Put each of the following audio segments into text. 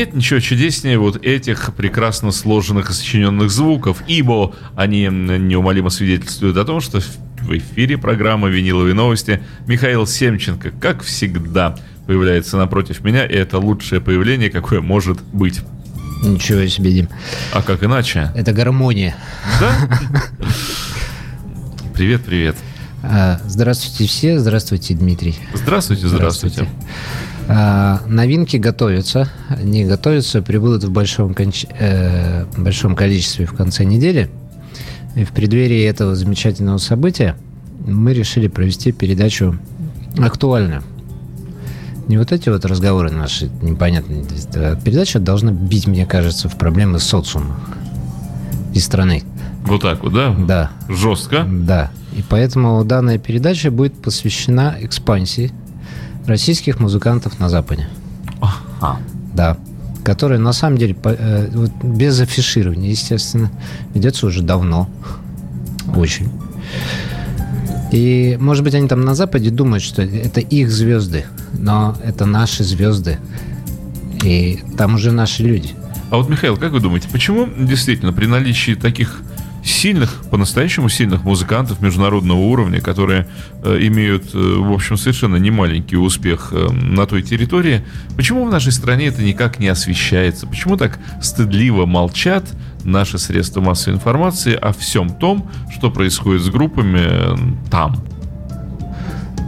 нет ничего чудеснее вот этих прекрасно сложенных и сочиненных звуков, ибо они неумолимо свидетельствуют о том, что в эфире программы «Виниловые новости» Михаил Семченко, как всегда, появляется напротив меня, и это лучшее появление, какое может быть. Ничего себе, Дим. А как иначе? Это гармония. Да? Привет, привет. А, здравствуйте все, здравствуйте, Дмитрий. Здравствуйте, здравствуйте. здравствуйте. А, новинки готовятся. Они готовятся, прибудут в большом, конч... э, большом количестве в конце недели. И в преддверии этого замечательного события мы решили провести передачу актуальную. Не вот эти вот разговоры наши непонятные. Передача должна бить, мне кажется, в проблемы социума и страны. Вот так вот, да? Да. Жестко? Да. И поэтому данная передача будет посвящена экспансии российских музыкантов на Западе. Ага. Да. Которая на самом деле э, без афиширования, естественно, ведется уже давно. Очень. И, может быть, они там на Западе думают, что это их звезды, но это наши звезды. И там уже наши люди. А вот, Михаил, как вы думаете, почему действительно при наличии таких сильных, по-настоящему сильных музыкантов международного уровня, которые э, имеют, э, в общем, совершенно немаленький успех э, на той территории. Почему в нашей стране это никак не освещается? Почему так стыдливо молчат наши средства массовой информации о всем том, что происходит с группами там?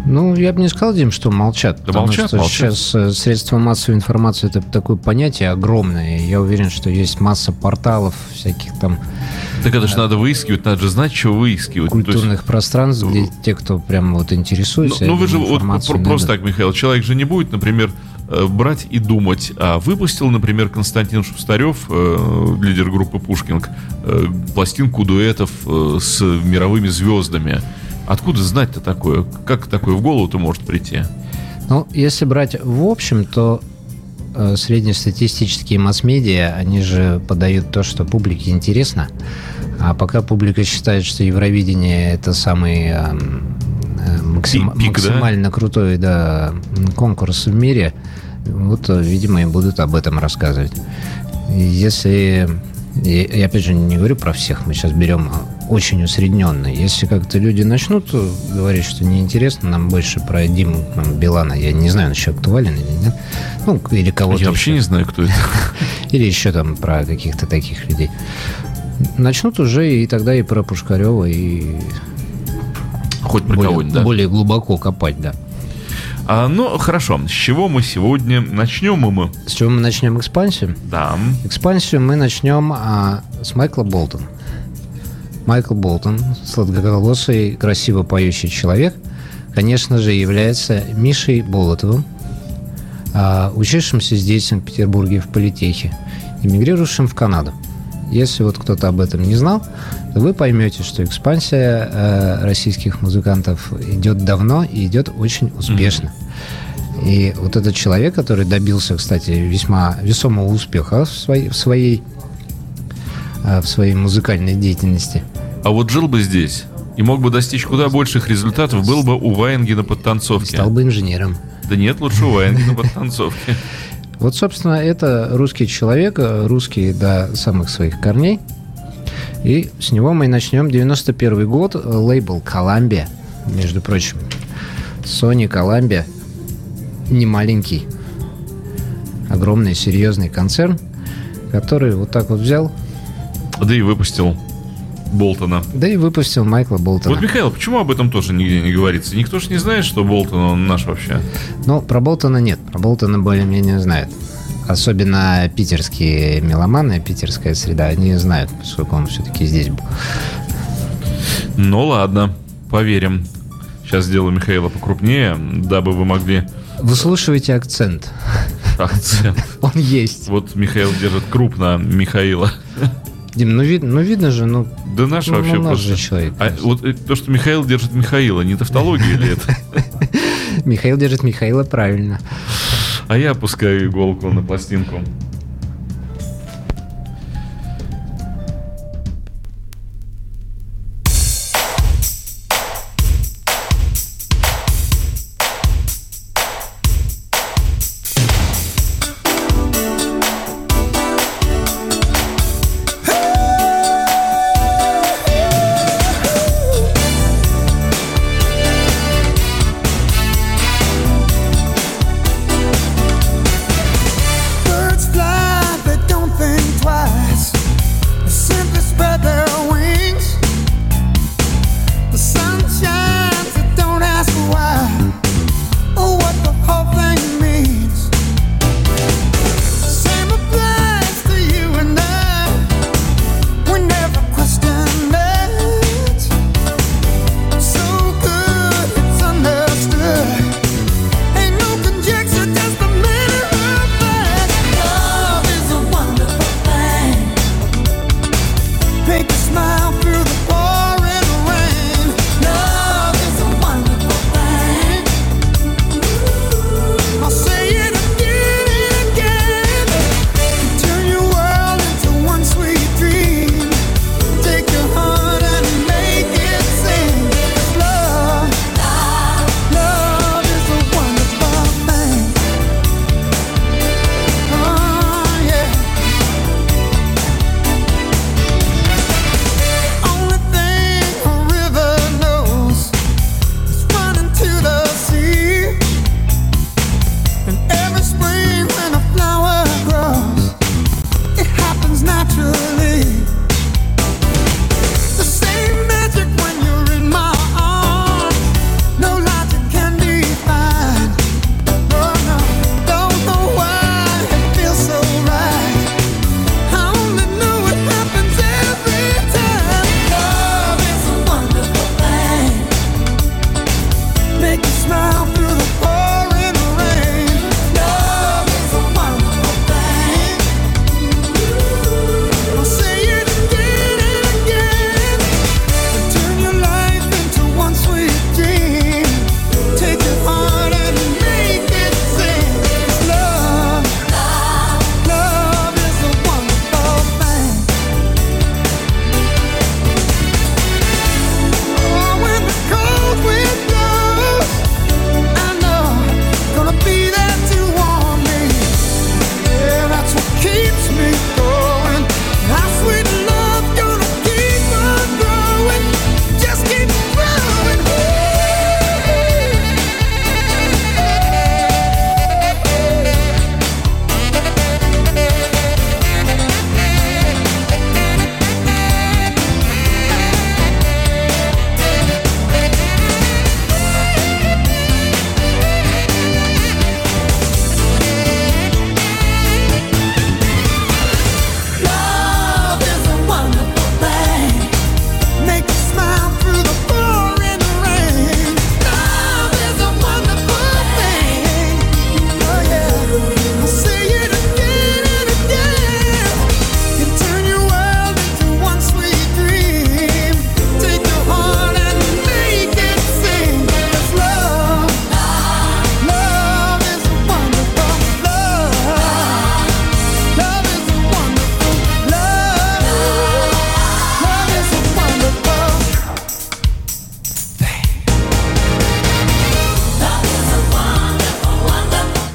Ну, я бы не сказал, Дим, что молчат. Да молчат, что молчат. сейчас средства массовой информации это такое понятие огромное. Я уверен, что есть масса порталов всяких там. Так это же надо выискивать, надо же знать, что выискивать. Культурных есть... пространств, где те, кто прям вот интересуется. Ну, ну вы же вот просто так, Михаил, человек же не будет, например, э, брать и думать. А выпустил, например, Константин Шустарев, э, лидер группы Пушкинг, э, пластинку дуэтов э, с мировыми звездами. Откуда знать-то такое? Как такое в голову-то может прийти? Ну, если брать в общем, то среднестатистические масс-медиа, они же подают то, что публике интересно. А пока публика считает, что Евровидение это самый э, э максим, Пик, максимально да? крутой да, конкурс в мире, вот, видимо, и будут об этом рассказывать. Если я опять же не говорю про всех, мы сейчас берем очень усредненно. Если как-то люди начнут говорить, что неинтересно, нам больше про Диму там, Билана, я не знаю, он еще актуален или нет, ну, или кого-то Я вообще еще. не знаю, кто это. Или еще там про каких-то таких людей. Начнут уже и тогда и про Пушкарева, и Хоть про кого-нибудь, да? Более глубоко копать, да. А, ну, хорошо. С чего мы сегодня начнем мы? С чего мы начнем экспансию? Да. Экспансию мы начнем а, с Майкла Болтона. Майкл Болтон, сладкоголосый, красиво поющий человек, конечно же, является Мишей Болотовым, а, учившимся здесь, в Санкт-Петербурге, в политехе, эмигрировавшим в Канаду. Если вот кто-то об этом не знал, то вы поймете, что экспансия э, российских музыкантов идет давно и идет очень успешно. Mm-hmm. И вот этот человек, который добился, кстати, весьма весомого успеха в своей, в своей, э, в своей музыкальной деятельности. А вот жил бы здесь и мог бы достичь куда больших результатов, был бы у Ваенгена под танцовки. Стал бы инженером. Да нет, лучше у Ваенгена под танцовки. Вот, собственно, это русский человек, русский до самых своих корней. И с него мы начнем. 91 год, лейбл Columbia, между прочим. Sony Columbia, не маленький, огромный, серьезный концерн, который вот так вот взял. Да и выпустил Болтона. Да и выпустил Майкла Болтона. Вот, Михаил, почему об этом тоже нигде не говорится? Никто же не знает, что Болтон, он наш вообще. Ну, про Болтона нет. Про Болтона более-менее знают. Особенно питерские меломаны, питерская среда, они знают, поскольку он все-таки здесь был. Ну ладно, поверим. Сейчас сделаю Михаила покрупнее, дабы вы могли... Выслушивайте акцент. Акцент. Он есть. Вот Михаил держит крупно Михаила. Дим, ну, вид, ну видно же, ну... Да наш ну, вообще ну, просто... же человек. А, вот э, то, что Михаил держит Михаила, не тавтология ли это? Михаил держит Михаила правильно. А я опускаю иголку на пластинку.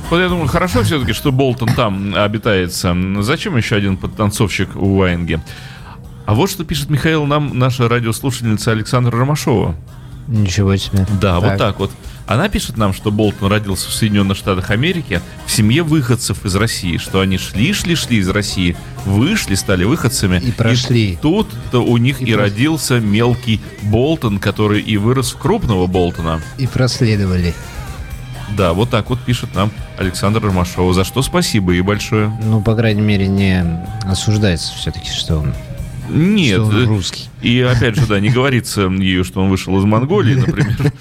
Вот я думаю, хорошо все-таки, что Болтон там обитается. Зачем еще один подтанцовщик у Ваенги? А вот что пишет Михаил нам, наша радиослушательница Александра Ромашова. Ничего себе. Да, так. вот так вот. Она пишет нам, что Болтон родился в Соединенных Штатах Америки в семье выходцев из России, что они шли, шли, шли из России, вышли, стали выходцами. И прошли. И тут-то у них и, и родился мелкий Болтон, который и вырос в крупного Болтона. И проследовали. Да, вот так вот пишет нам Александр Ромашова. За что спасибо и большое. Ну, по крайней мере, не осуждается все-таки, что он нет. Что он русский. И опять же, да, не говорится ею, что он вышел из Монголии, например.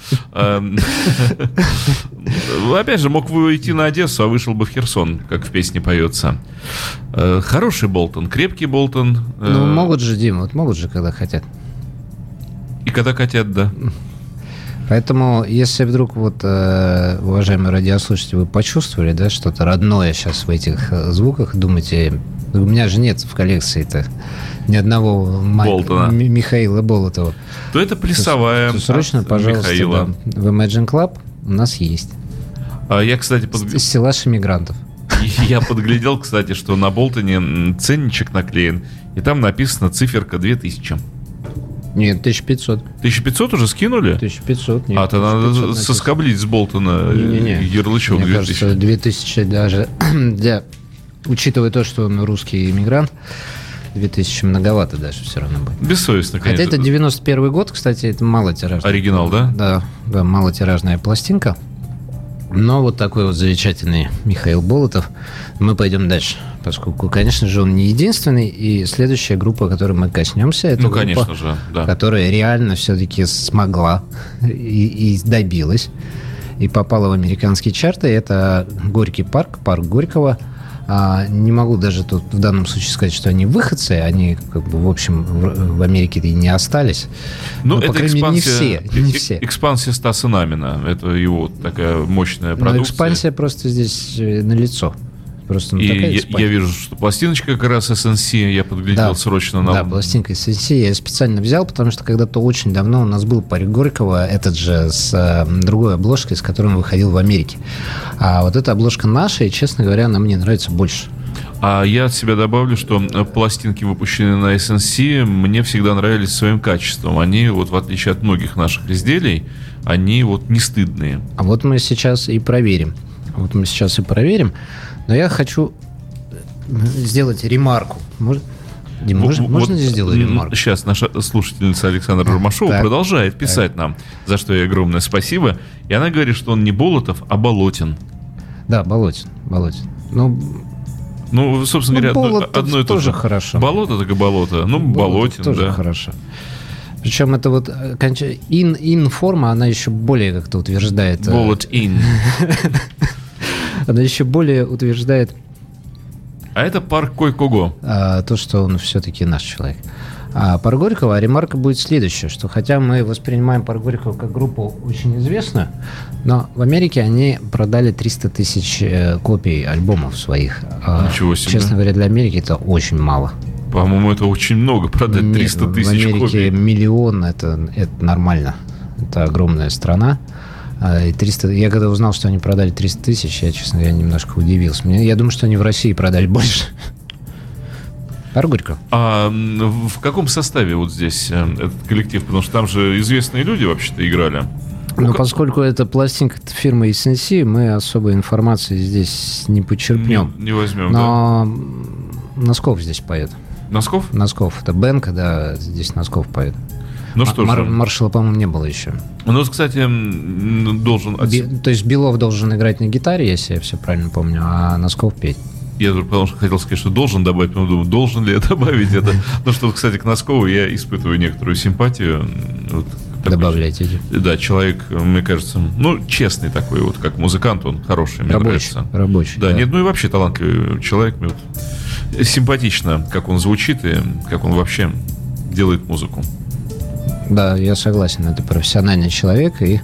Опять же, мог бы идти на Одессу, а вышел бы в Херсон, как в песне поется. Э, хороший Болтон, крепкий Болтон. Э, ну, могут же, Дима, вот могут же, когда хотят. И когда хотят, да. Поэтому, если вдруг, вот, э, уважаемые радиослушатели, вы почувствовали, да, что-то родное сейчас в этих звуках, думаете, у меня же нет в коллекции-то ни одного Болтона. М- Михаила Болотова. То это плясовая. То, то срочно, пожалуйста, Михаила. Да, в Imagine Club у нас есть. А я, кстати, под... Стеллаж иммигрантов. Я подглядел, кстати, что на Болтоне ценничек наклеен, и там написано циферка 2000. Нет, 1500. 1500 уже скинули? 1500, нет. А, то надо соскоблить с Болтона не, не, не. ярлычок Мне 2000. кажется, 2000 даже для... Учитывая то, что он русский иммигрант, 2000 многовато даже все равно будет. Бессовестно, конечно. Хотя это 91 год, кстати, это малотиражная. Оригинал, да? Да, да, малотиражная пластинка. Но вот такой вот замечательный Михаил Болотов. Мы пойдем дальше, поскольку, конечно же, он не единственный. И следующая группа, которой мы коснемся, это ну, группа, конечно же, да. которая реально все-таки смогла и, и добилась и попала в американские чарты. Это Горький парк, парк Горького – а, не могу даже тут в данном случае сказать, что они выходцы, они, как бы, в общем, в, в Америке и не остались. Ну, Но, это по крайней мере, не все. Не все. Экспансия Стаса Намина. Это его такая мощная продукция. Но экспансия просто здесь э, на лицо. Просто ну, и я, я вижу, что пластиночка как раз SNC, я подглядел да, срочно на... Да, пластинка SNC я специально взял, потому что когда-то очень давно у нас был парень Горького, этот же с э, другой обложкой, с которым выходил в Америке. А вот эта обложка наша, и, честно говоря, она мне нравится больше. А я от себя добавлю, что э, пластинки, выпущенные на SNC, мне всегда нравились своим качеством. Они, вот в отличие от многих наших изделий, они вот не стыдные. А вот мы сейчас и проверим. Вот мы сейчас и проверим. Но я хочу сделать ремарку. Может, Дим, можно, вот, можно здесь сделать ремарку? Сейчас наша слушательница Александра Ромашова так, продолжает писать так. нам, за что ей огромное спасибо. И она говорит, что он не Болотов, а Болотин. Да, Болотин. Болотин. Ну, ну, собственно ну, говоря, одно, одно и то же. хорошо. Болото так и болото. Ну, Болотин, тоже да. хорошо. Причем это вот ин, ин форма, она еще более как-то утверждает. Э, Болот ин. Она еще более утверждает... А это парк Койкого. А, то, что он все-таки наш человек. А парк Горького, а ремарка будет следующая, что хотя мы воспринимаем парк Горького как группу очень известную, но в Америке они продали 300 тысяч э, копий альбомов своих. А, Ничего себе. Честно говоря, для Америки это очень мало. По-моему, это очень много, продать 300 тысяч копий. В Америке копий. миллион, это, это нормально. Это огромная страна. А, и 300, я когда узнал, что они продали 300 тысяч, я, честно говоря, немножко удивился. Мне, я думаю, что они в России продали больше. Аргурько. А в каком составе вот здесь э, этот коллектив? Потому что там же известные люди вообще-то играли. Ну, поскольку это пластинка фирмы SNC, мы особой информации здесь не почерпнем. Не, не возьмем, Но да. Носков здесь поет. Носков? Носков. Это Бенка, да, здесь Носков поет. Ну что Мар- же. Маршала, по-моему, не было еще. Ну, кстати, должен... Би- то есть Белов должен играть на гитаре, если я все правильно помню, а Носков петь. Я потому что хотел сказать, что должен добавить, но думаю, должен ли я добавить это. Ну что, кстати, к Носкову я испытываю некоторую симпатию. Вот, Добавляйте. Да, человек, мне кажется, ну, честный такой, вот как музыкант, он хороший, мне рабочий, нравится. Рабочий. Да, да, нет, ну и вообще талантливый человек. Мне вот симпатично, как он звучит и как он вообще делает музыку. Да, я согласен. Это профессиональный человек и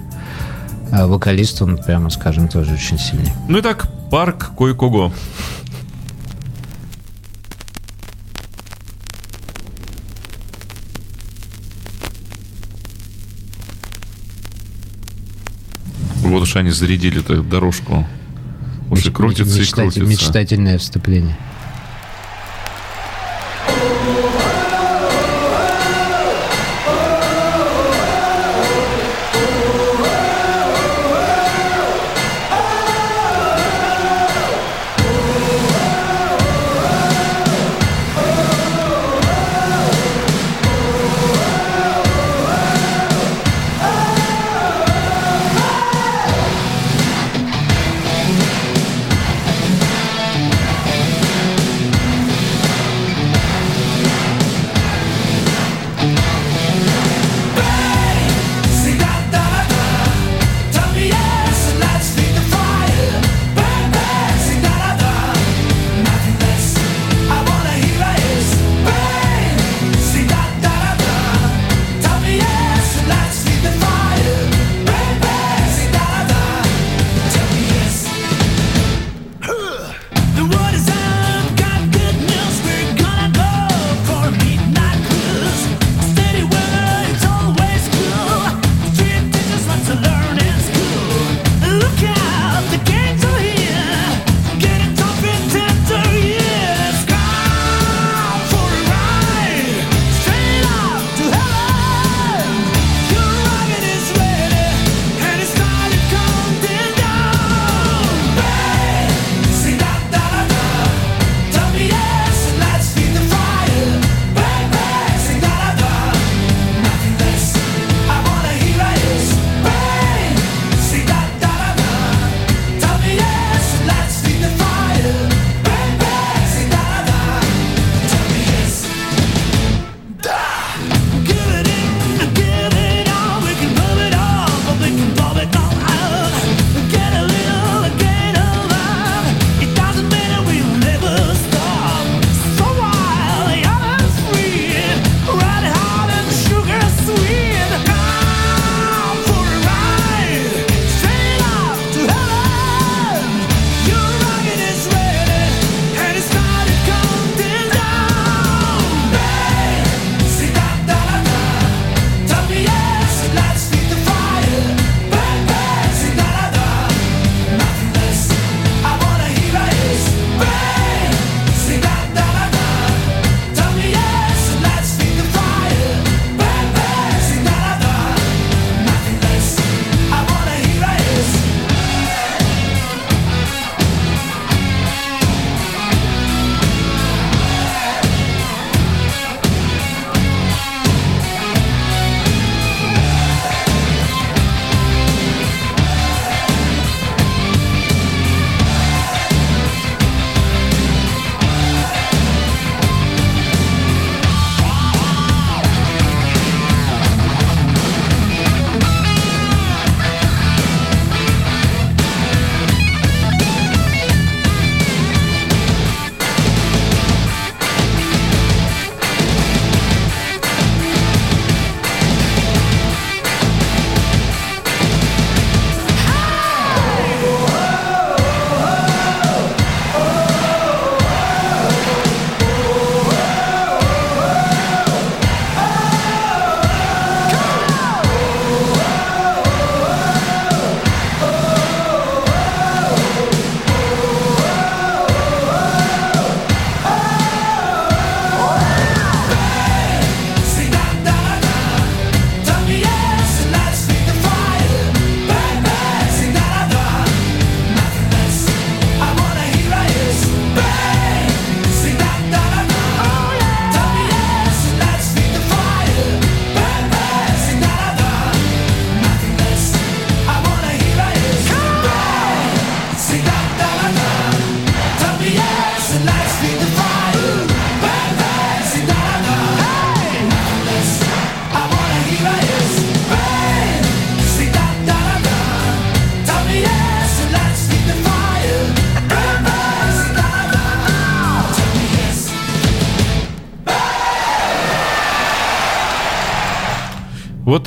а, вокалист он, прямо скажем, тоже очень сильный. Ну и так, парк Койкого. Вот уж они зарядили эту дорожку Уже крутится и крутится. Мечтательное вступление.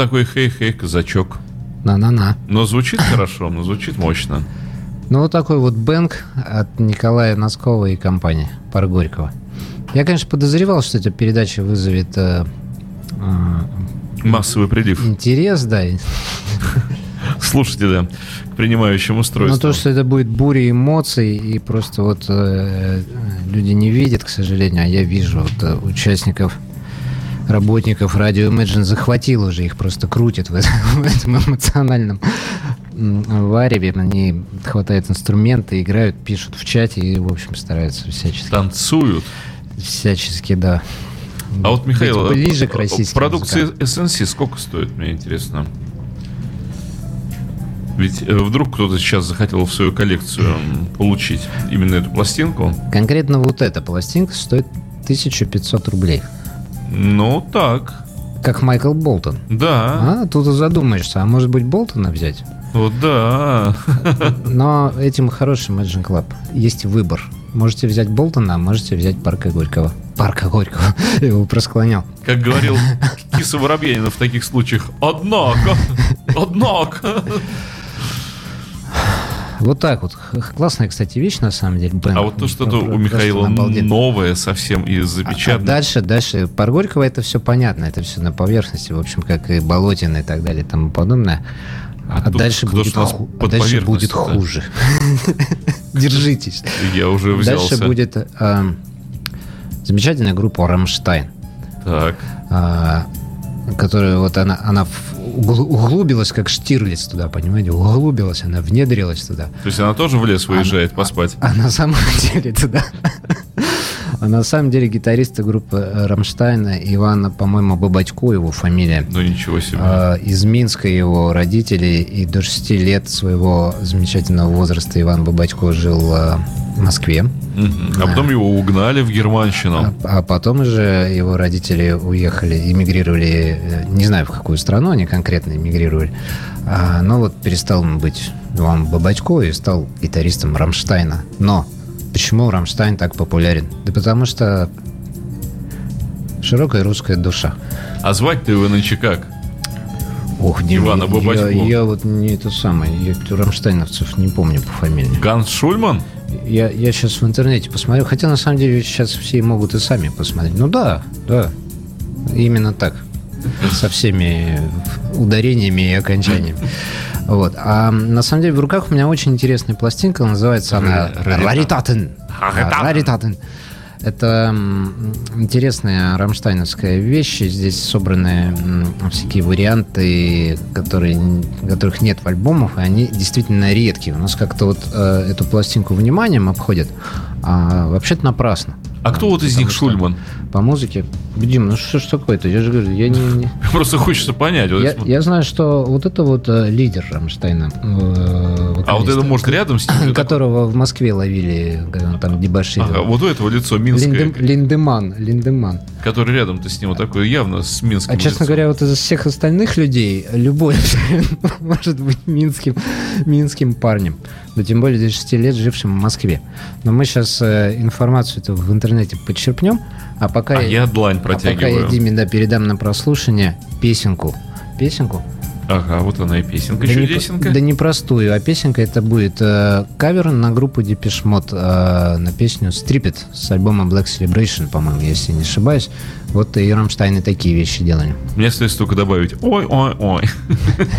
Такой хей-хей, казачок. На-на-на. Но звучит хорошо, но звучит мощно. Ну, вот такой вот бэнк от Николая Носкова и компании Пар. Я, конечно, подозревал, что эта передача вызовет э, Массовый прилив. интерес, да. слушателя, к принимающему устройству. Ну, то, что это будет буря эмоций, и просто вот э, люди не видят, к сожалению, а я вижу вот, э, участников работников радио Imagine захватил уже, их просто крутит в, этом, эмоциональном вареве. Они хватают инструменты, играют, пишут в чате и, в общем, стараются всячески. Танцуют. Всячески, да. А вот, Михаил, ближе к российским продукция SNC сколько стоит, мне интересно? Ведь э, вдруг кто-то сейчас захотел в свою коллекцию получить именно эту пластинку. Конкретно вот эта пластинка стоит 1500 рублей. Ну, так. Как Майкл Болтон. Да. А, тут задумаешься, а может быть Болтона взять? Вот да. Но этим хороший Imagine Club. Есть выбор. Можете взять Болтона, а можете взять Парка Горького. Парка Горького. Я его просклонял. Как говорил Киса Воробьянина в таких случаях. Однако, однако. Вот так вот. Классная, кстати, вещь, на самом деле. Бэм. А вот то, что-то у Михаила новое совсем и запечатано. А, а дальше, дальше. Про Горького это все понятно. Это все на поверхности, в общем, как и Болотина и так далее и тому подобное. А, а дальше, будет, ху... а дальше будет хуже. Держитесь. Я уже взялся. Дальше будет э, замечательная группа «Рамштайн». Так. Которая вот она, она углубилась, как Штирлиц туда, понимаете? Углубилась, она внедрилась туда. То есть она тоже в лес выезжает она, поспать? А, а на самом деле туда. А на самом деле гитариста группы Рамштайна Ивана, по-моему, Бабатько его фамилия. Ну ничего себе. А, из Минска его родители, и до 6 лет своего замечательного возраста Иван Бабатько жил а, в Москве. А потом его угнали в Германщину. А, а потом уже его родители уехали, эмигрировали, э, не знаю в какую страну они конкретно эмигрировали. А, но вот перестал он быть Иван Бабатько и стал гитаристом Рамштайна. Но Почему Рамштайн так популярен? Да потому что широкая русская душа. А звать-то его нынче как? Ох, не, Ивана Я, я вот не это самое, я рамштайновцев не помню по фамилии. Ганс Шульман? Я, я сейчас в интернете посмотрю, хотя на самом деле сейчас все могут и сами посмотреть. Ну да, да, именно так. Со всеми ударениями и окончаниями. Вот. А на самом деле в руках у меня очень интересная пластинка, называется она «Раритатен». «Раритатен». Это интересная рамштайновская вещь. Здесь собраны всякие варианты, которые, которых нет в альбомах, и они действительно редкие. У нас как-то вот э, эту пластинку вниманием обходят, а вообще-то напрасно. А кто вот из них Шульман? По музыке. Дим, ну что ж такое-то? Я же говорю, я не... не... Просто хочется понять. Я, я знаю, что вот это вот э, лидер Рамштайна. Э, а вот это, может, рядом с ним? Которого в Москве ловили, когда он там дебоширил. Ага, вот у этого лицо Минское. Линдем, Линдеман, Линдеман. Который рядом-то с ним вот такой явно с Минским А, честно лицом. говоря, вот из всех остальных людей любой может быть минским, минским парнем. Да тем более до 6 лет жившим в Москве. Но мы сейчас э, информацию эту в интернете подчерпнем, а пока а я, я длань протягиваю. А пока я Диме да, передам на прослушивание песенку. Песенку? Ага, вот она и песенка, да. Не, да не простую, а песенка это будет э, кавер на группу Depeche Mode э, на песню Strip It с альбома Black Celebration, по-моему, если не ошибаюсь. Вот и Рамштайны такие вещи делали. Мне остается только добавить ой-ой-ой.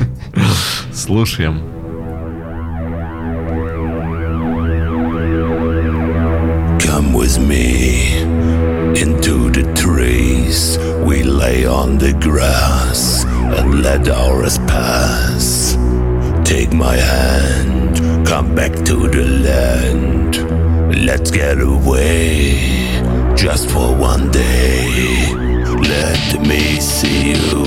Слушаем. With me into the trees. We lay on the grass and let ours pass. Take my hand, come back to the land. Let's get away just for one day. Let me see you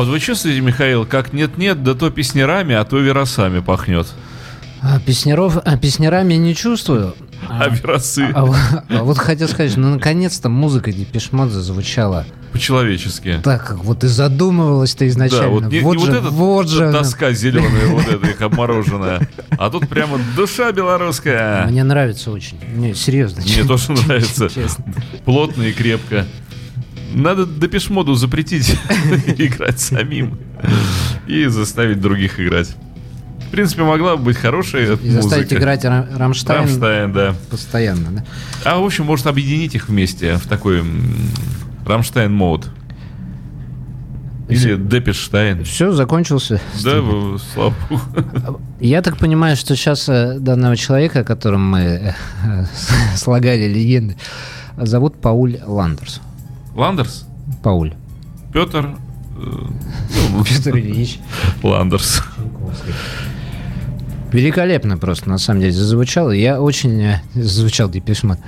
А вот вы чувствуете, Михаил, как нет-нет, да то песнярами, а то веросами пахнет. А, песняров, а, песнярами не чувствую. А веросы А, вот- а вот хотел сказать, ну наконец-то музыка Депешмот зазвучала по-человечески. так, как вот и задумывалась-то изначально. Да, вот не, вот не же, вот эта вот же тоска зеленая, вот эта их обмороженная. А тут прямо душа белорусская. Мне нравится очень. Не, серьезно. Мне тоже нравится. Плотно и крепко. Надо Депешмоду запретить играть самим и заставить других играть. В принципе, могла бы быть хорошая И заставить музыка. играть Ра- Рамштайн, Рамштайн, да. постоянно, да? А, в общем, может объединить их вместе в такой м, Рамштайн мод. Или Депешштайн. Все, закончился. Да, слава богу. Я так понимаю, что сейчас э, данного человека, о котором мы э, слагали легенды, зовут Пауль Ландерс. Ландерс? Пауль. Петр э, Петр Ильич. Ландерс. Великолепно просто, на самом деле, зазвучало. Я очень... э, Зазвучал Депешмот.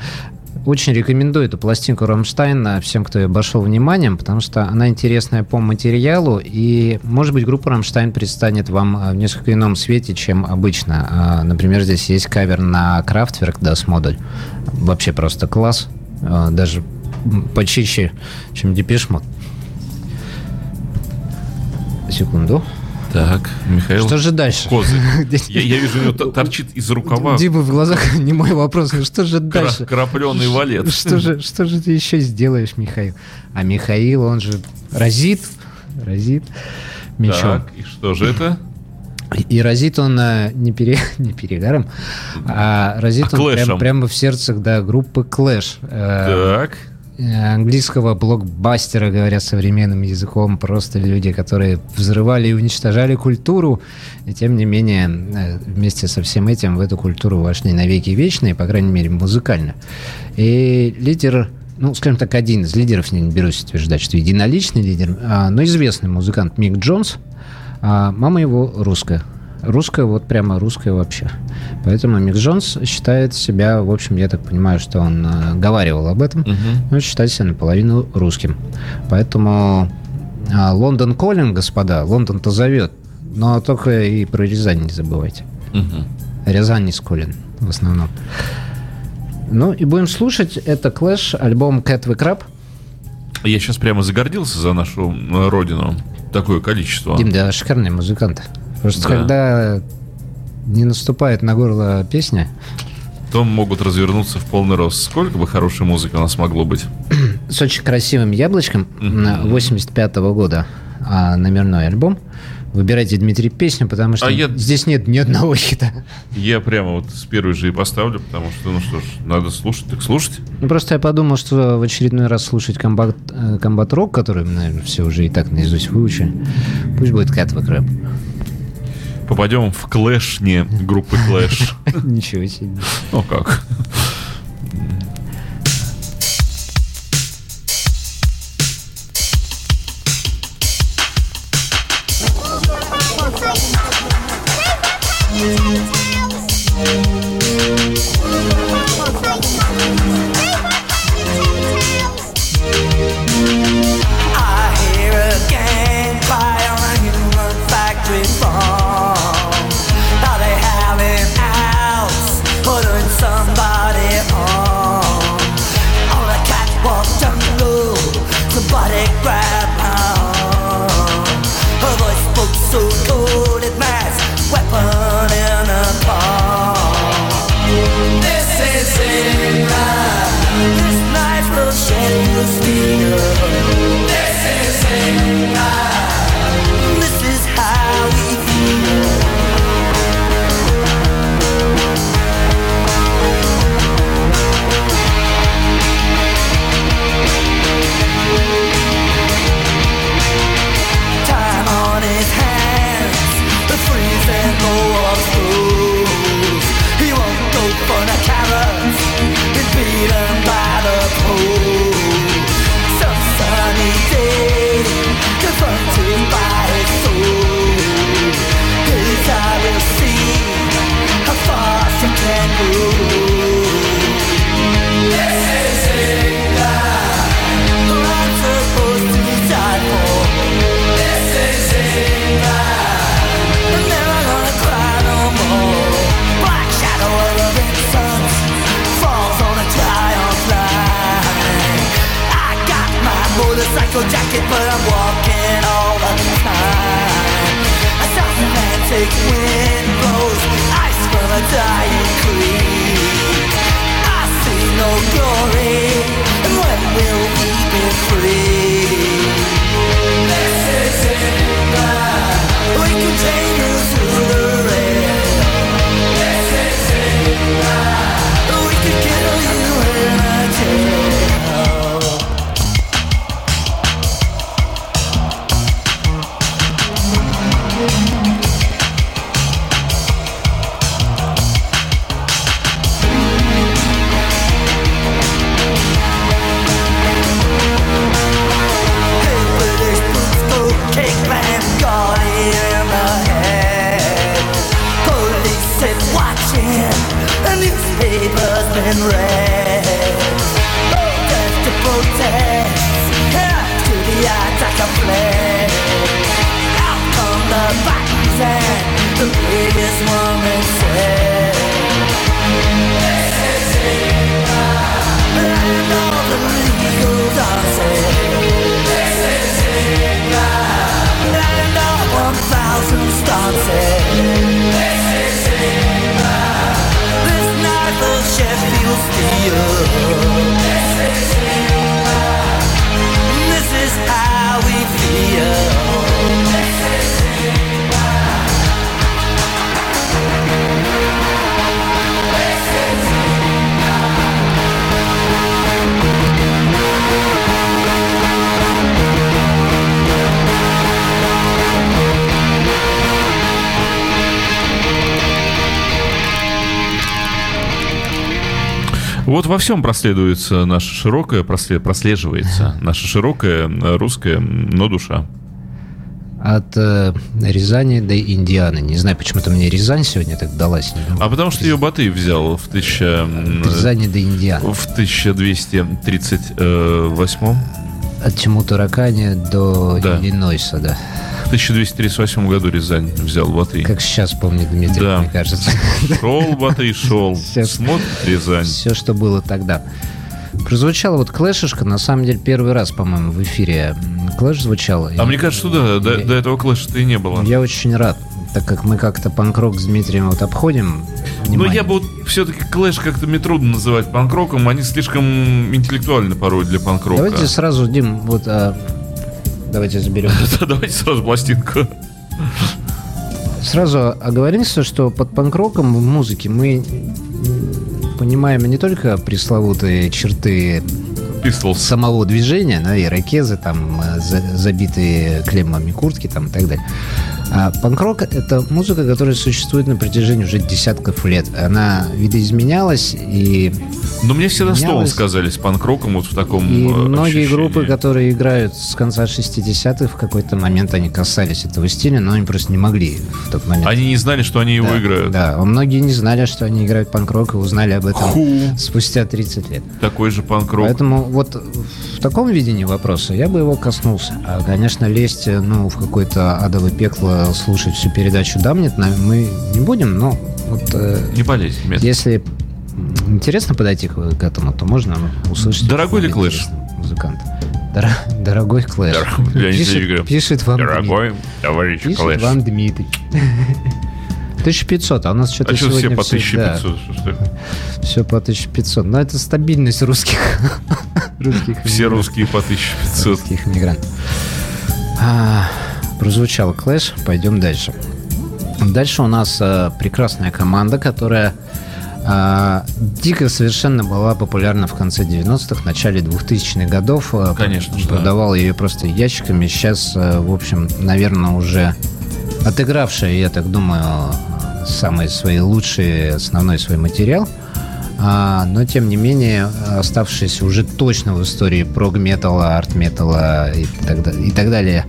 Очень рекомендую эту пластинку Рамштайна всем, кто ее обошел вниманием, потому что она интересная по материалу, и, может быть, группа Рамштайн предстанет вам э, в несколько ином свете, чем обычно. А, Например, здесь есть кавер на Kraftwerk Das Model. Вообще просто класс. Даже почище, чем Депешмот. Секунду. Так, Михаил. Что же дальше? Козы. Я, я вижу, у него торчит из рукава Дима в глазах не мой вопрос. Ну Что же дальше? крапленый валет. Что же, что же ты еще сделаешь, Михаил? А Михаил, он же разит, разит мечом. Так, и что же это? И разит он э, не, пере, не перегаром, а разит А он прям- клэшем. прямо в сердце да, группы Clash. Э, Так. Э, английского блокбастера, говоря современным языком, просто люди, которые взрывали и уничтожали культуру, и тем не менее э, вместе со всем этим в эту культуру вошли навеки вечные, по крайней мере, музыкально. И лидер, ну, скажем так, один из лидеров, не берусь утверждать, что единоличный лидер, а, но известный музыкант Мик Джонс, а мама его русская. Русская, вот прямо русская вообще. Поэтому Мик Джонс считает себя, в общем, я так понимаю, что он э, говаривал об этом, но считает себя наполовину русским. Поэтому а, Лондон Коллин, господа, Лондон-то зовет, но только и про Рязань не забывайте. Мгм. Рязань не Коллин в основном. Ну и будем слушать. Это Clash, альбом Cat We Crab. Я сейчас прямо загордился за нашу э, родину. Такое количество. Дим, да, шикарные музыканты. Просто Да. когда не наступает на горло песня, То могут развернуться в полный рост. Сколько бы хорошей музыки у нас могло быть? с очень красивым яблочком 85 года а, номерной альбом. Выбирайте, Дмитрий, песню, потому что А я- здесь нет ни одного хита. Я прямо вот с первой же и поставлю, потому что, ну что ж, надо слушать, так слушать. Ну, просто я подумал, что в очередной раз слушать Combat, э, Combat Rock, который, наверное, все уже и так наизусть выучили, пусть будет Cut the Crap. Попадем в клэш, не группы клэш. Ничего себе. Ну как? Motorcycle jacket, but I'm walking all the time. A South Atlantic wind blows ice from a dying creek. I see no glory, and when will we be free? This is England. We can change во всем проследуется наша широкая, просле- прослеживается наша широкая э, русская, но душа. От э, Рязани до Индианы. Не знаю, почему-то мне Рязань сегодня так далась. А потому что ее Батый взял в, тысяча, м, От Рязани до Индианы. в 1238 От Тиму Таракани до Да. Иллинойса, да. 1238 году Рязань взял Батый. Как сейчас помнит Дмитрий, Да. мне кажется. Шел Батый, шел. Сейчас. Смотрит Рязань. Все, что было тогда. Прозвучала вот клэшишка, на самом деле, первый раз, по-моему, в эфире клэш звучал. А И мне кажется, что да, до, до этого клэша-то и не было. Я очень рад, так как мы как-то панк-рок с Дмитрием вот обходим. Но внимание. я бы вот все-таки клэш как-то мне трудно называть панк-роком. Они слишком интеллектуальны порой для панк-рока. Давайте сразу, Дим, вот... а, давайте заберем. Да, Давайте сразу пластинку. Сразу оговоримся, что под панк-роком в музыке мы понимаем не только пресловутые черты Pistols. самого движения, да, ирокезы, там, э, за- забитые клеммами куртки там, и так далее. А панк-рок — это музыка, которая существует на протяжении уже десятков лет. Она видоизменялась, и, Но мне всегда Менялось. Стоунс казались панк-роком вот в таком и э, многие ощущении. группы, которые играют с конца 60-х, в какой-то момент они касались этого стиля, но они просто не могли в тот момент. Они не знали, что они его да, играют. Да, а многие не знали, что они играют панк-рок, и узнали об этом Ху. спустя 30 лет. Такой же панк-рок. Поэтому вот в таком видении вопроса я бы его коснулся. А, конечно, лезть э, ну, в какое-то адовое пекло, слушать всю передачу «Дамнет» мы не будем, но вот э, Не полезь. Мет. если интересно подойти к, к этому, то можно услышать. Дорогой ли Клэш? Музыкантов. Дор- дорогой Клэш. Леонид пишет, пишет вам Дорогой товарищ Дмитрий. Clash. Пишет вам Дмитрий. 1500, а у нас что-то А что все сегодня по всё- да, 1500? Что ж такое? все по 1500. Но это стабильность русских. русских Все русские по 1500. русских мигрантов. А, прозвучал Clash, пойдем дальше. Дальше у нас э, прекрасная команда, которая а, дико совершенно была популярна в конце 90-х, начале 2000-х годов. Э, Конечно же, да. Ее просто ящиками. Сейчас, э, в общем, наверное, уже отыгравшая, я так думаю, самый свои лучшие, основной свой материал. А, но, тем не менее, оставшиеся уже точно в истории прог-металла, арт-металла и так, и далее,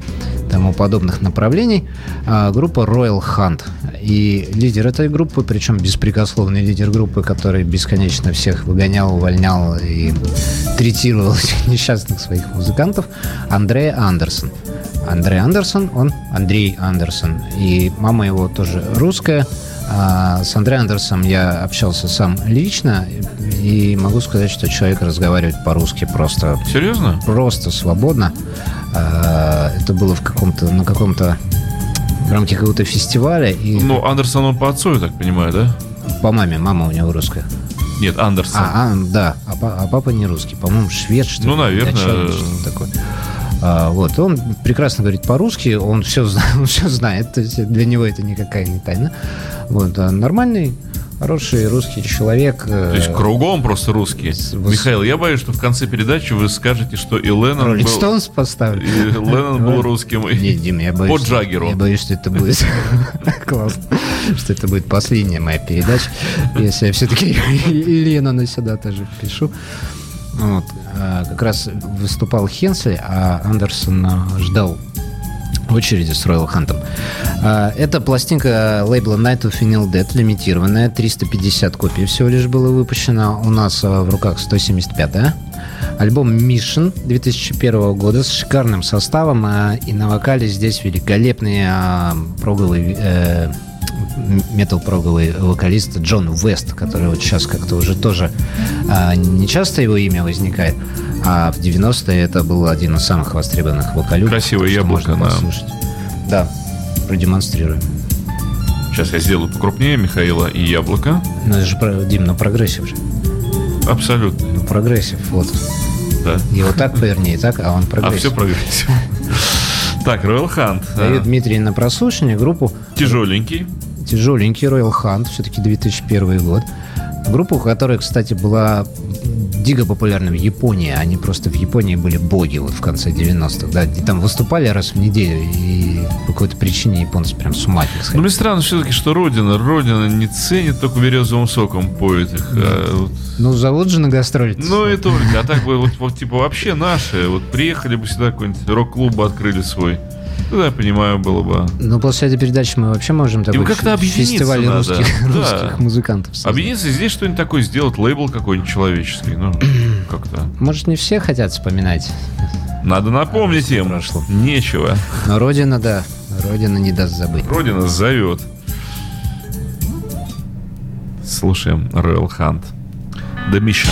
тому подобных направлений, а, группа Royal Hunt. И лидер этой группы, причем беспрекословный лидер группы, который бесконечно всех выгонял, увольнял и третировал несчастных своих музыкантов, Андрея Андерсон. Андрей Андерсон, он Андрей Андерсон. И мама его тоже русская. А с Андреем Андерсом я общался сам лично. И могу сказать, что человек разговаривает по-русски просто, Серьезно? просто свободно. А, Это было в каком-то, на каком-то в рамке какого-то фестиваля. И Ну, Андерсон он по отцу, я так понимаю, да? по маме, мама у него русская. Нет, Андерсон. А, а, да, а, а папа не русский, по-моему, швед, что ли. Ну, наверное. датчанин, что-то такое. А, вот, он прекрасно говорит по-русски, он все, он все знает, то есть для него это никакая не тайна. Вот, а нормальный, хороший русский человек. То есть кругом просто русские. С- Михаил, я боюсь, что в конце передачи вы скажете, что и Леннон Роллинг был... Стоунс поставлю. И Леннон был русским. Не, Дим, я боюсь, По Джаггеру. я боюсь, что это будет классно, что это будет последняя моя передача, если я все-таки и Леннона сюда тоже пишу. Вот. а, Как раз выступал Хенсли, а Андерсон ждал очереди с Royal Хантом. Это пластинка лейбла Night of Vinyl Dead, лимитированная, 350 копий всего лишь было выпущено. У нас а, в руках 175-я. Альбом Mission 2001 года с шикарным составом. а, И на вокале здесь великолепный а, проговый э, метал-проговый вокалист Джон Вест, который вот сейчас как-то уже тоже а, не часто его имя возникает, а в 90-е это был один из самых востребованных вокалюг. Красивое очень яблоко можно на- послушать. Да, продемонстрируем. Сейчас я сделаю покрупнее Михаила и яблоко. Ну, это же, про- Дим, но прогрессив же. Абсолютно. Ну, прогрессив, вот. Да. Его так поверни, и так, а он А прогрессив. все прогрессив. Так, Royal Hunt. Дает Дмитрий на прослушивание группу Тяжеленький. тяжеленький Royal Hunt, все-таки 2001 год. Группу, которая, кстати, была дико популярна в Японии. Они просто в Японии были боги вот в конце 90-х. Да, и там выступали раз в неделю, и по какой-то причине японцы прям с ума Но сходили. мне странно все-таки, что Родина, Родина не ценит, только березовым соком поет их. а вот- Ну, зовут же на гастроли. Ну и только. А так бы вот, вот типа вообще наши. Вот приехали бы сюда какой-нибудь рок-клуб открыли свой. Тогда я понимаю, было бы. Но после этой передачи мы вообще можем такой как-то фестиваль надо. русских, Да. русских музыкантов. создать. Объединиться здесь что-нибудь такое сделать, лейбл какой-нибудь человеческий. Ну, как-то. Может, не все хотят вспоминать, Надо напомнить им. прошло. Нечего. но Родина, да, Родина не даст забыть. Родина зовет. Слушаем Royal Hunt. The Mission.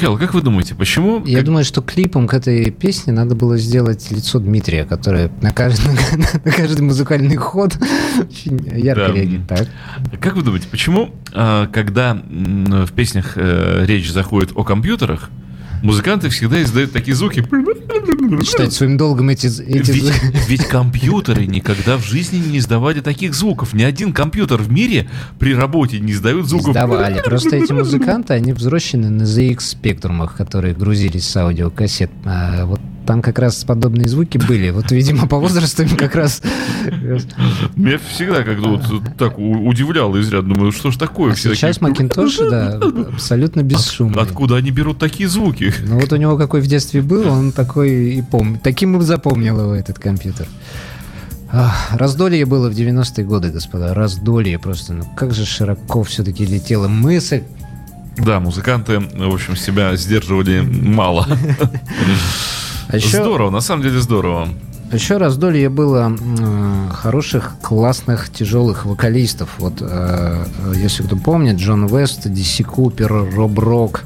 Михаил, как вы думаете, почему... Я как- думаю, что клипом к этой песне надо было сделать лицо Дмитрия, которое на каждый, на каждый музыкальный ход очень ярко Да. реагирует. Так. Как вы думаете, почему, а, когда в песнях э, речь заходит о компьютерах, музыканты всегда издают такие звуки? Считать своим долгом эти... эти Ведь, ведь компьютеры никогда в жизни не издавали таких звуков. Ни один компьютер в мире при работе не издает звуков. Издавали. Просто эти музыканты, они взрослены на ZX спектрумах, которые грузились с аудиокассет. А вот там как раз подобные звуки были. Вот, видимо, по возрасту им как раз... Меня всегда как-то вот так удивляло изрядно. Думаю, что ж такое? Все А Сейчас такие, Макинтоши, да, абсолютно бесшумные. Откуда они берут такие звуки? Ну вот у него какой в детстве был, он такой и помнит. Таким и запомнил его этот компьютер. Ах, раздолье было в 90-е годы, господа. Раздолье просто. Ну как же широко все-таки летела мысль. Да, музыканты, в общем, себя сдерживали мало. А Здорово, на самом деле здорово. еще раздолье было м, хороших, классных, тяжелых вокалистов. Вот, э, э, если кто помнит, Джон Вест, Диси Купер, Роб Рок,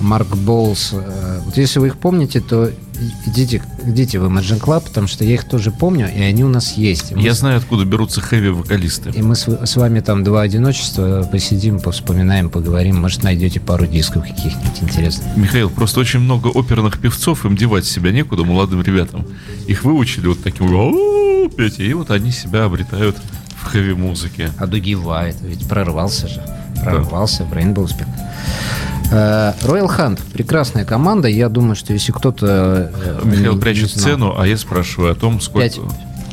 Марк Болс. Э, Вот если вы их помните, то идите, идите в Imagine Club, потому что я их тоже помню, и они у нас есть. Мы Я с- знаю, откуда берутся хэви-вокалисты. И мы с, с вами там два одиночества посидим, повспоминаем, поговорим. Может, найдете пару дисков каких-нибудь интересных. Михаил, просто очень много оперных певцов, им девать себя некуда, молодым ребятам. Их выучили вот таким петь, и вот они себя обретают в хэви-музыке. А Дуги Вайт, ведь прорвался же. Прорвался в Rainbow Speak. Э, Royal Hunt. Прекрасная команда. Я думаю, что если кто-то... э, Михаил прячет сцену, а я спрашиваю о том, сколько... Пять.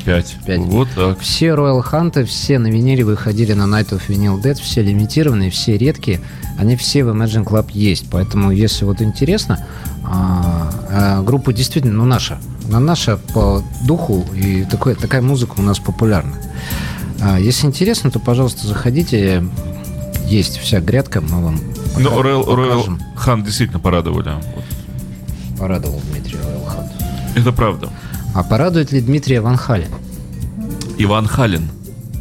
Пять. Пять. Вот так. Все Royal Hunt, все на виниле выходили на Night of Vinyl Dead, все лимитированные, все редкие, они все в Imagine Club есть. Поэтому, если вот интересно, а, а, группа действительно, ну, наша. Она наша по духу, и такое, такая музыка у нас популярна. А, если интересно, то, пожалуйста, заходите. Есть вся грядка, мы вам Ну, Royal, Royal. Hunt действительно порадовали. Порадовал Дмитрий Royal Hunt. Это правда. А порадует ли Дмитрия Ван Хален? Иван Халин.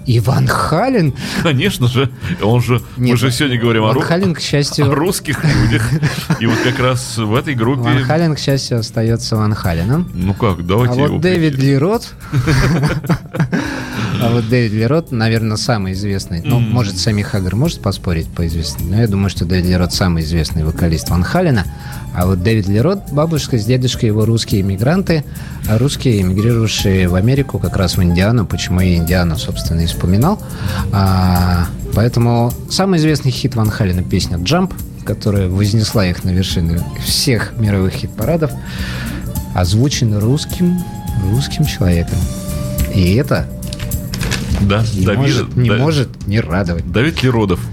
Иван Хален? Конечно же, он же... мы Нет, же сегодня говорим о, Ван ру- Хален, к счастью, о русских людях. И вот как раз в этой группе... Ван Хален, к счастью, остается Ван Халеном. Ну как, А давайте его вот Дэвид прикинем. А вот Дэвид Ли Рот, наверное, самый известный. Ну, может, Сами Хаггар может поспорить по известности, но я думаю, что Дэвид Ли Рот самый известный вокалист Ван Халена. А вот Дэвид Ли Рот, бабушка с дедушкой его русские иммигранты, а русские, эмигрировавшие в Америку, как раз в Индиану, почему я Индиану, собственно, и вспоминал. А, поэтому самый известный хит Ван Халена песня «Джамп», которая вознесла их на вершины всех мировых хит-парадов, озвучен русским, русским человеком. И это Да, не, Давид, может, не да- может не радовать. Давид Леродов.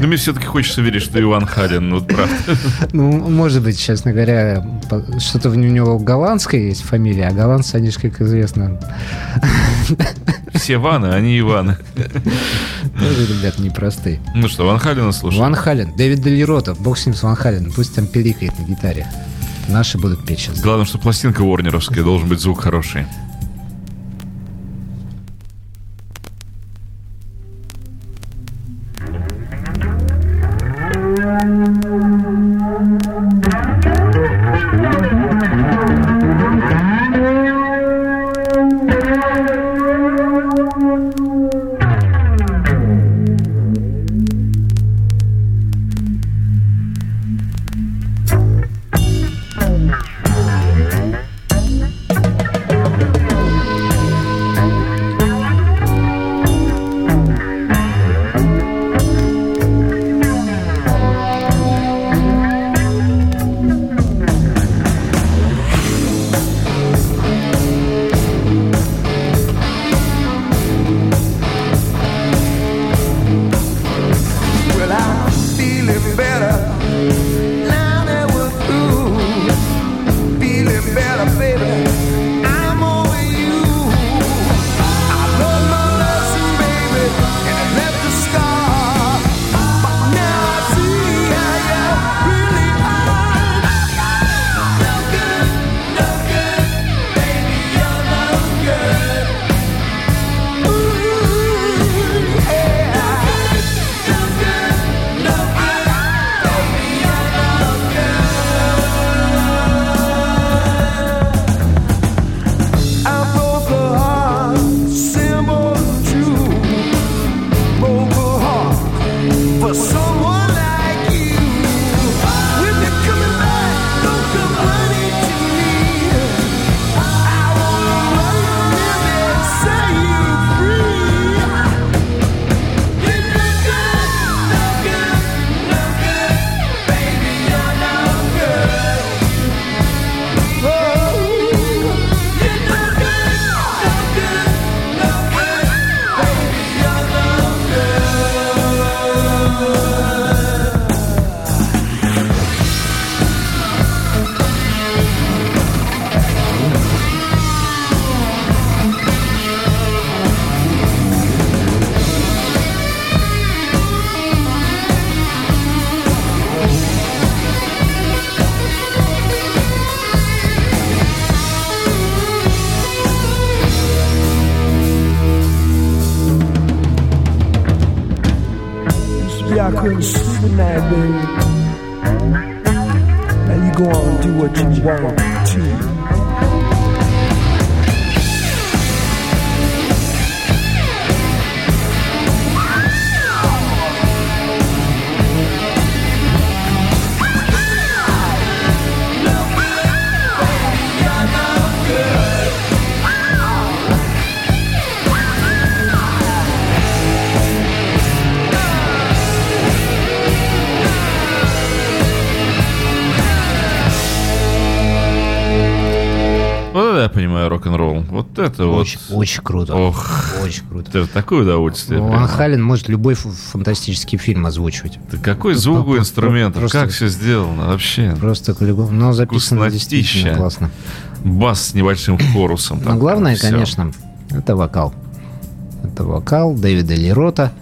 Ну, мне все-таки хочется верить, что Иван Халин, ну, правда. Ну, может быть, честно говоря, что-то у него голландское есть фамилия, а голландцы, они же, как известно, Все Ваны, они Иваны. тоже, ребят, непростые. Ну что, Ван Халина слушай. Ван Хален, Дэвид Делиротов, бог с ним с Ван Хален, пусть там пиликает на гитаре. Наши будут петь сейчас. Главное, что пластинка Уорнеровская, должен быть звук хороший. Couldn't. Now you go on and do what you want to. Понимаю рок-н-ролл. Вот это Очень, вот. очень круто. Ох, Очень круто. это такое удовольствие. Ну. Ван Хален может любой фантастический фильм озвучивать. Да какой звук у инструментов, просто- как все сделано вообще. Просто любому. Но записано действительно классно. Бас с небольшим хорусом. Но там, главное, конечно, это вокал. Это вокал Дэвида Лерота.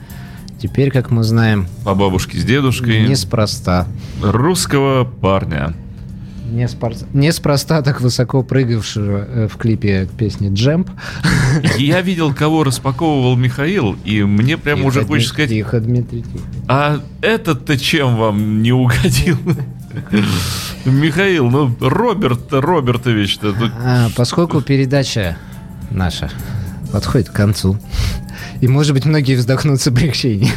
Теперь, как мы знаем, По бабушке с дедушкой. неспроста. Русского парня. Неспор- Неспроста так высоко прыгавшего э, в клипе к песне «Джемп». Я видел, кого распаковывал Михаил, и мне прямо уже Тихо, хочется сказать, Тихо, Дмитрий, тихо. а этот-то чем вам не угодил? Михаил, ну Роберт Робертович-то тут А, поскольку передача наша подходит к концу, и, может быть, многие вздохнут с облегчением.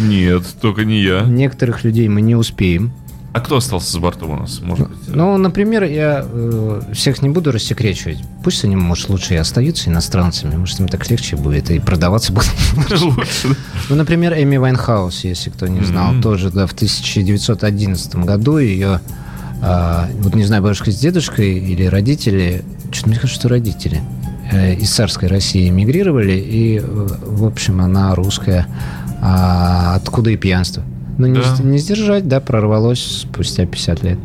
Нет, только не я. Некоторых людей мы не успеем. А кто остался за бортом у нас? Может быть? Ну, например, я э, всех не буду рассекречивать. Пусть они, может, лучше и остаются иностранцами. Может, им так легче будет и продаваться будут. Лучше. Ну, например, Эми Вайнхаус, если кто не знал, тоже да, в 1911 году ее, а, вот не знаю, бабушка с дедушкой или родители, что-то мне кажется, что родители, э, из царской России эмигрировали, и, э, в общем, она русская, а откуда и пьянство. Ну, не, Да. не сдержать, да, прорвалось спустя 50 лет.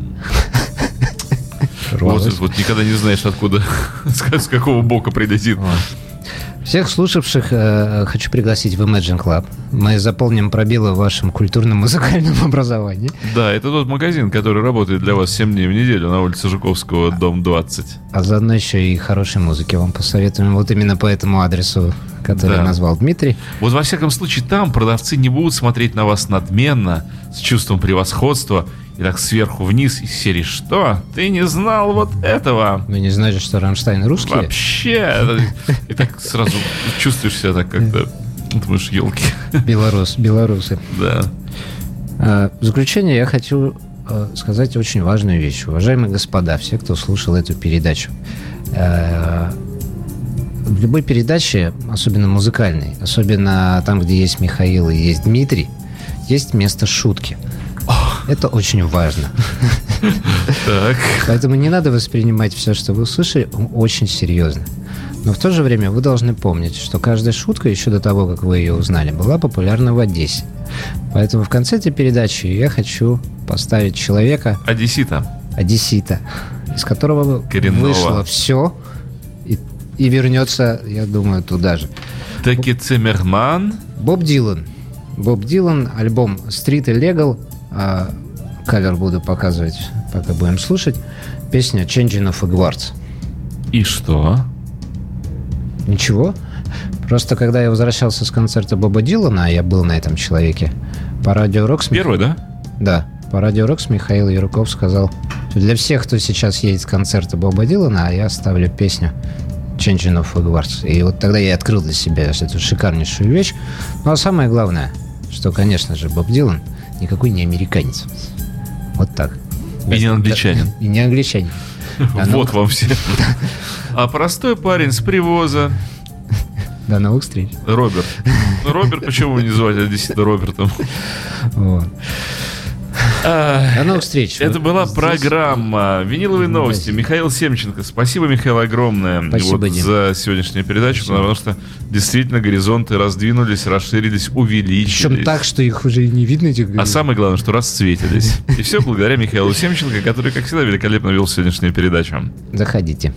Вот, вот никогда не знаешь, откуда, с, какого бока прилетит. Всех слушавших э, хочу пригласить в Imagine Club. Мы заполним пробелы в вашем культурно-музыкальном образовании. Да, это тот магазин, который работает для вас 7 дней в неделю на улице Жуковского, дом 20. А заодно еще и хорошей музыки вам посоветуем вот именно по этому адресу, который Да. назвал Дмитрий. Вот во всяком случае там продавцы не будут смотреть на вас надменно, с чувством превосходства и так сверху вниз из серии «Что? Ты не знал вот этого?» Вы не знаете, что Рамштайн русские? Вообще! И так сразу чувствуешь себя так как-то... Думаешь, елки. Белорус, белорусы. Да. А, В заключение я хочу э, сказать очень важную вещь. Уважаемые господа, все, кто слушал эту передачу. Э, В любой передаче, особенно музыкальной, особенно там, где есть Михаил и есть Дмитрий, есть место шутки. Это очень важно. Так. Поэтому не надо воспринимать все, что вы услышали, очень серьезно. Но в то же время вы должны помнить, что каждая шутка еще до того, как вы ее узнали, была популярна в Одессе. Поэтому в конце этой передачи я хочу поставить человека, Одессита. одессита, из которого Коренного. вышло все и, и вернется, я думаю, туда же. Таки Циммерман. Боб Дилан. Боб Дилан, альбом Street Illegal. А, кавер буду показывать, пока будем слушать. Песня Changing of Guards. И что? Ничего. Просто когда я возвращался с концерта Боба Дилана, а я был на этом человеке, по радио Рокс... Первый, да? Да. По радио Рокс Михаил Яруков сказал, что для всех, кто сейчас едет с концерта Боба Дилана, а я ставлю песню Changing of Guards. И вот тогда я открыл для себя эту шикарнейшую вещь. Ну а самое главное, что, конечно же, Боб Дилан никакой не американец. Вот так. И не англичанин. И не англичанин. Вот вам все. А простой парень с привоза. До новых встреч. Роберт. Ну, Роберт, почему вы не звали действительно Робертом? Вот. До новых встреч. Это была Здесь- программа «Виниловые новости». Михаил Семченко. Спасибо, Михаил, огромное Спасибо, вот Дим. за сегодняшнюю передачу, потому что действительно горизонты раздвинулись, расширились, увеличились. Причем так, что их уже и не видно, этих А самое главное, что расцветились. И все благодаря Михаилу Семченко, который, как всегда, великолепно вел сегодняшнюю передачу. Заходите.